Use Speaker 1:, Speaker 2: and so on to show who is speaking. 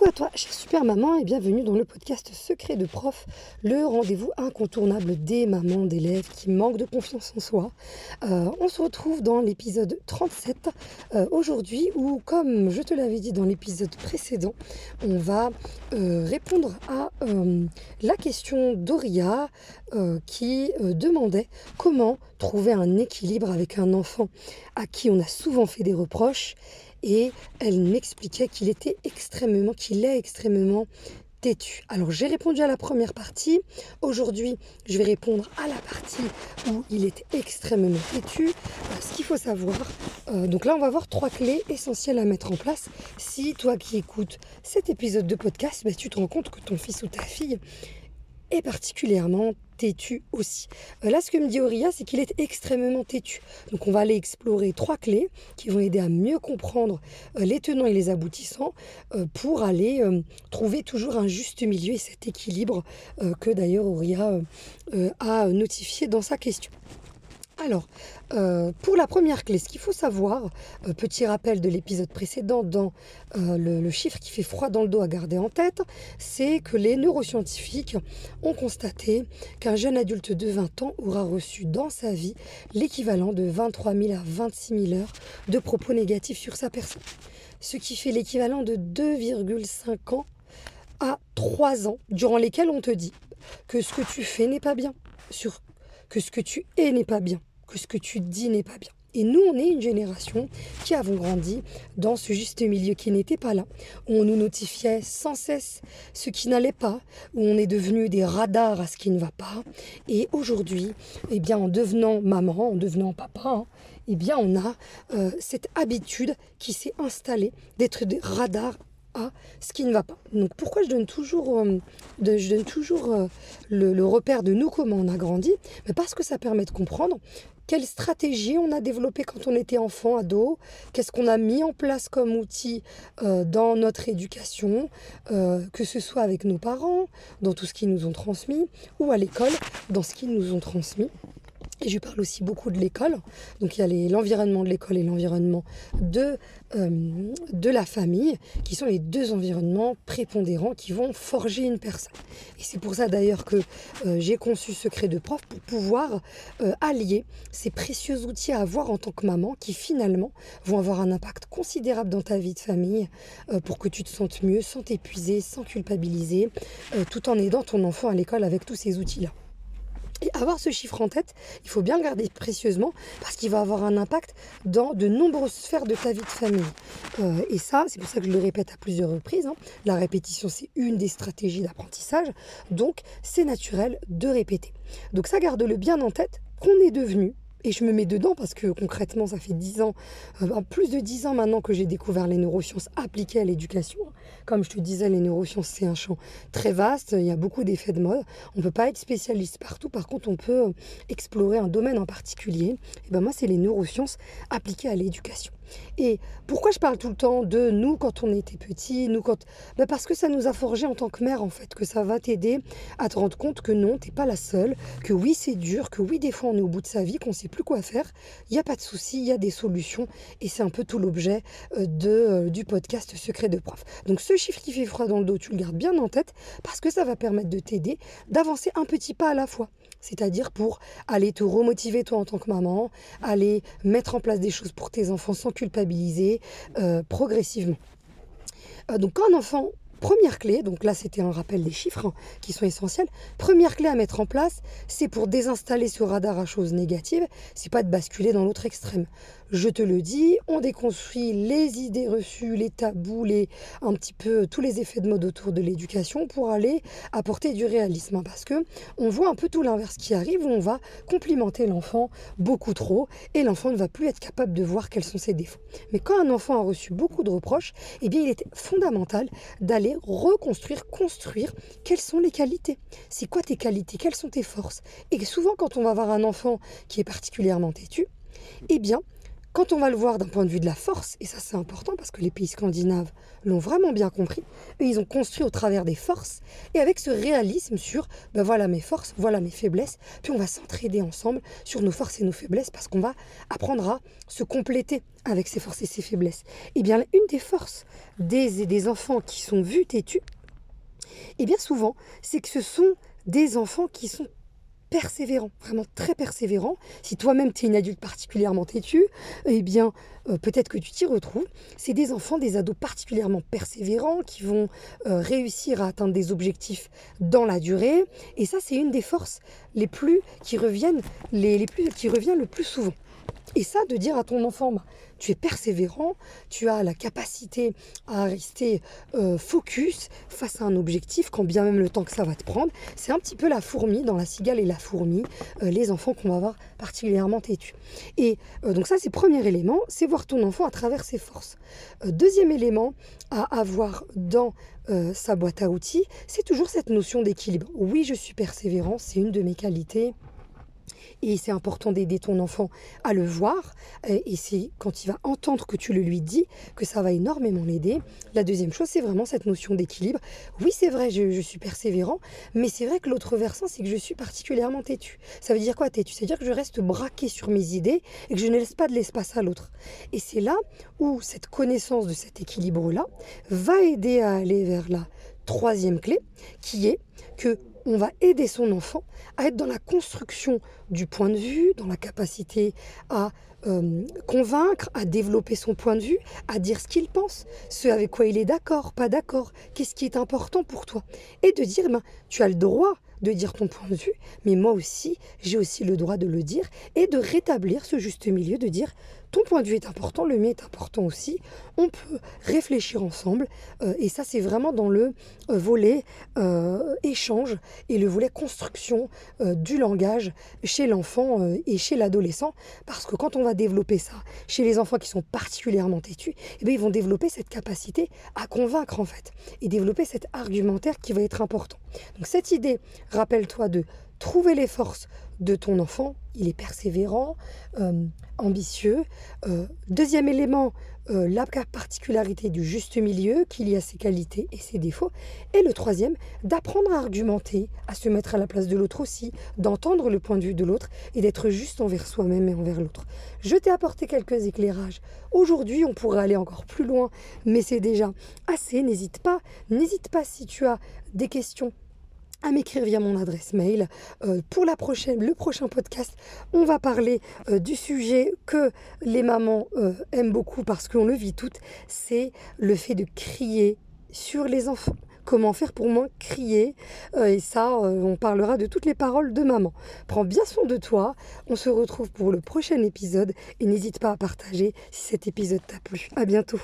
Speaker 1: Coucou à toi, chère super maman, et bienvenue dans le podcast Secret de prof, le rendez-vous incontournable des mamans d'élèves qui manquent de confiance en soi. Euh, on se retrouve dans l'épisode 37 euh, aujourd'hui où, comme je te l'avais dit dans l'épisode précédent, on va euh, répondre à la question d'Oria qui demandait comment trouver un équilibre avec un enfant à qui on a souvent fait des reproches et elle m'expliquait qu'il était extrêmement, qu'il est extrêmement têtu. Alors j'ai répondu à la première partie. Aujourd'hui, je vais répondre à la partie où il est extrêmement têtu. Ce qu'il faut savoir, euh, donc là on va voir trois clés essentielles à mettre en place. Si toi qui écoutes cet épisode de podcast, bah, tu te rends compte que ton fils ou ta fille particulièrement têtu aussi. Euh, là, ce que me dit Auria, c'est qu'il est extrêmement têtu. Donc, on va aller explorer trois clés qui vont aider à mieux comprendre euh, les tenants et les aboutissants euh, pour aller trouver toujours un juste milieu et cet équilibre que d'ailleurs Auria a notifié dans sa question. Alors, euh, pour la première clé, ce qu'il faut savoir, euh, petit rappel de l'épisode précédent dans euh, le, chiffre qui fait froid dans le dos à garder en tête, c'est que les neuroscientifiques ont constaté qu'un jeune adulte de 20 ans aura reçu dans sa vie l'équivalent de 23 000 à 26 000 heures de propos négatifs sur sa personne. Ce qui fait l'équivalent de 2,5 ans à 3 ans durant lesquels on te dit que ce que tu fais n'est pas bien, que ce que tu es n'est pas bien que ce que tu dis n'est pas bien. Et nous, on est une génération qui avons grandi dans ce juste milieu qui n'était pas là, où on nous notifiait sans cesse ce qui n'allait pas, où on est devenu des radars à ce qui ne va pas. Et aujourd'hui, eh bien, en devenant maman, en devenant papa, hein, eh bien, on a euh, cette habitude qui s'est installée d'être des radars à ce qui ne va pas. Donc pourquoi je donne toujours, euh, je donne toujours euh, le, le, repère de nous, comment on a grandi? Parce que ça permet de comprendre quelle stratégie on a développé quand on était enfant, ado, qu'est-ce qu'on a mis en place comme outil euh, dans notre éducation, euh, que ce soit avec nos parents, dans tout ce qu'ils nous ont transmis, ou à l'école, dans ce qu'ils nous ont transmis? Et je parle aussi beaucoup de l'école. Donc il y a l'environnement de l'école et l'environnement de, euh, de la famille, qui sont les deux environnements prépondérants qui vont forger une personne. Et c'est pour ça d'ailleurs que euh, j'ai conçu Secret de prof pour pouvoir euh, allier ces précieux outils à avoir en tant que maman qui finalement vont avoir un impact considérable dans ta vie de famille pour que tu te sentes mieux, sans t'épuiser, sans culpabiliser, tout en aidant ton enfant à l'école avec tous ces outils-là. Et avoir ce chiffre en tête, il faut bien le garder précieusement parce qu'il va avoir un impact dans de nombreuses sphères de ta vie de famille. Euh, et ça, c'est pour ça que je le répète à plusieurs reprises. Hein. La répétition, c'est une des stratégies d'apprentissage. Donc, c'est naturel de répéter. Donc, ça, garde-le bien en tête qu'on est devenu et je me mets dedans parce que concrètement, ça fait 10 ans, euh, plus de 10 ans maintenant que j'ai découvert les neurosciences appliquées à l'éducation. Comme je te disais, les neurosciences, c'est un champ très vaste, il y a beaucoup d'effets de mode. On ne peut pas être spécialiste partout, par contre, on peut euh, explorer un domaine en particulier. Et ben moi, c'est les neurosciences appliquées à l'éducation. Et pourquoi je parle tout le temps de nous quand on était petit, nous quand... Ben parce que ça nous a forgé en tant que mère, en fait, que ça va t'aider à te rendre compte que non, t'es pas la seule, que oui, c'est dur, que oui, des fois, on est au bout de sa vie, qu'on sait plus quoi faire. Il n'y a pas de souci, il y a des solutions. Et c'est un peu tout l'objet euh, de, euh, du podcast Secret de prof. Donc ce chiffre qui fait froid dans le dos, tu le gardes bien en tête parce que ça va permettre de t'aider d'avancer un petit pas à la fois c'est-à-dire pour aller te remotiver toi en tant que maman, aller mettre en place des choses pour tes enfants sans culpabiliser euh, progressivement. Euh, donc quand un enfant Première clé, donc là c'était un rappel des chiffres hein, qui sont essentiels. Première clé à mettre en place, c'est pour désinstaller ce radar à choses négatives, c'est pas de basculer dans l'autre extrême. Je te le dis, on déconstruit les idées reçues, les tabous, un petit peu tous les effets de mode autour de l'éducation pour aller apporter du réalisme. Hein, parce que on voit un peu tout l'inverse qui arrive où on va complimenter l'enfant beaucoup trop et l'enfant ne va plus être capable de voir quels sont ses défauts. Mais quand un enfant a reçu beaucoup de reproches, eh bien il est fondamental d'aller reconstruire, construire quelles sont les qualités. C'est quoi tes qualités? Quelles sont tes forces? Et souvent quand on va voir un enfant qui est particulièrement têtu, eh bien Quand on va le voir d'un point de vue de la force, et ça c'est important parce que les pays scandinaves l'ont vraiment bien compris, ils ont construit au travers des forces et avec ce réalisme sur ben voilà mes forces, voilà mes faiblesses, puis on va s'entraider ensemble sur nos forces et nos faiblesses parce qu'on va apprendre à se compléter avec ses forces et ses faiblesses. Et eh bien une des forces des, des enfants qui sont vus têtus, et eh bien souvent, c'est que ce sont des enfants qui sont persévérant, vraiment très persévérant. Si toi-même tu es une adulte particulièrement têtue, eh bien euh, peut-être que tu t'y retrouves. C'est des enfants, des ados particulièrement persévérants qui vont euh, réussir à atteindre des objectifs dans la durée. Et ça, c'est une des forces les plus qui reviennent, les, plus, qui revient le plus souvent. Et ça, de dire à ton enfant, bah, tu es persévérant, tu as la capacité à rester euh, focus face à un objectif, quand bien même le temps que ça va te prendre. C'est un petit peu la fourmi, dans la cigale et la fourmi, euh, les enfants qu'on va voir particulièrement têtus. Et euh, donc ça, c'est premier élément, c'est voir ton enfant à travers ses forces. deuxième élément à avoir dans sa boîte à outils, c'est toujours cette notion d'équilibre. Oui, je suis persévérant, c'est une de mes qualités. Et c'est important d'aider ton enfant à le voir. Et c'est quand il va entendre que tu le lui dis que ça va énormément l'aider. La deuxième chose, c'est vraiment cette notion d'équilibre. Oui, c'est vrai, je, suis persévérant, mais c'est vrai que l'autre versant, c'est que je suis particulièrement têtu. Ça veut dire quoi têtu? C'est-à-dire que je reste braqué sur mes idées et que je ne laisse pas de l'espace à l'autre. Et c'est là où cette connaissance de cet équilibre-là va aider à aller vers la troisième clé, qui est que on va aider son enfant à être dans la construction du point de vue, dans la capacité à euh, convaincre, à développer son point de vue, à dire ce qu'il pense, ce avec quoi il est d'accord, pas d'accord, qu'est-ce qui est important pour toi. Et de dire, ben, tu as le droit de dire ton point de vue, mais moi aussi, j'ai aussi le droit de le dire et de rétablir ce juste milieu, de dire ton point de vue est important, le mien est important aussi. On peut réfléchir ensemble euh, et ça c'est vraiment dans le euh, volet euh, échange et le volet construction du langage chez l'enfant et chez l'adolescent parce que quand on va développer ça chez les enfants qui sont particulièrement têtus, eh bien, ils vont développer cette capacité à convaincre en fait et développer cet argumentaire qui va être important. Donc cette idée, rappelle-toi de trouver les forces de ton enfant, il est persévérant, euh, ambitieux. Euh, deuxième élément, euh, la particularité du juste milieu, qu'il y a ses qualités et ses défauts. Et le troisième, d'apprendre à argumenter, à se mettre à la place de l'autre aussi, d'entendre le point de vue de l'autre et d'être juste envers soi-même et envers l'autre. Je t'ai apporté quelques éclairages. Aujourd'hui, on pourrait aller encore plus loin, mais c'est déjà assez. N'hésite pas, n'hésite pas si tu as des questions à m'écrire via mon adresse mail. Euh, pour la prochaine, le prochain podcast, on va parler euh, du sujet que les mamans euh, aiment beaucoup parce qu'on le vit toutes, c'est le fait de crier sur les enfants. Comment faire pour moins crier Et ça, on parlera de toutes les paroles de maman. Prends bien soin de toi. On se retrouve pour le prochain épisode et n'hésite pas à partager si cet épisode t'a plu. À bientôt.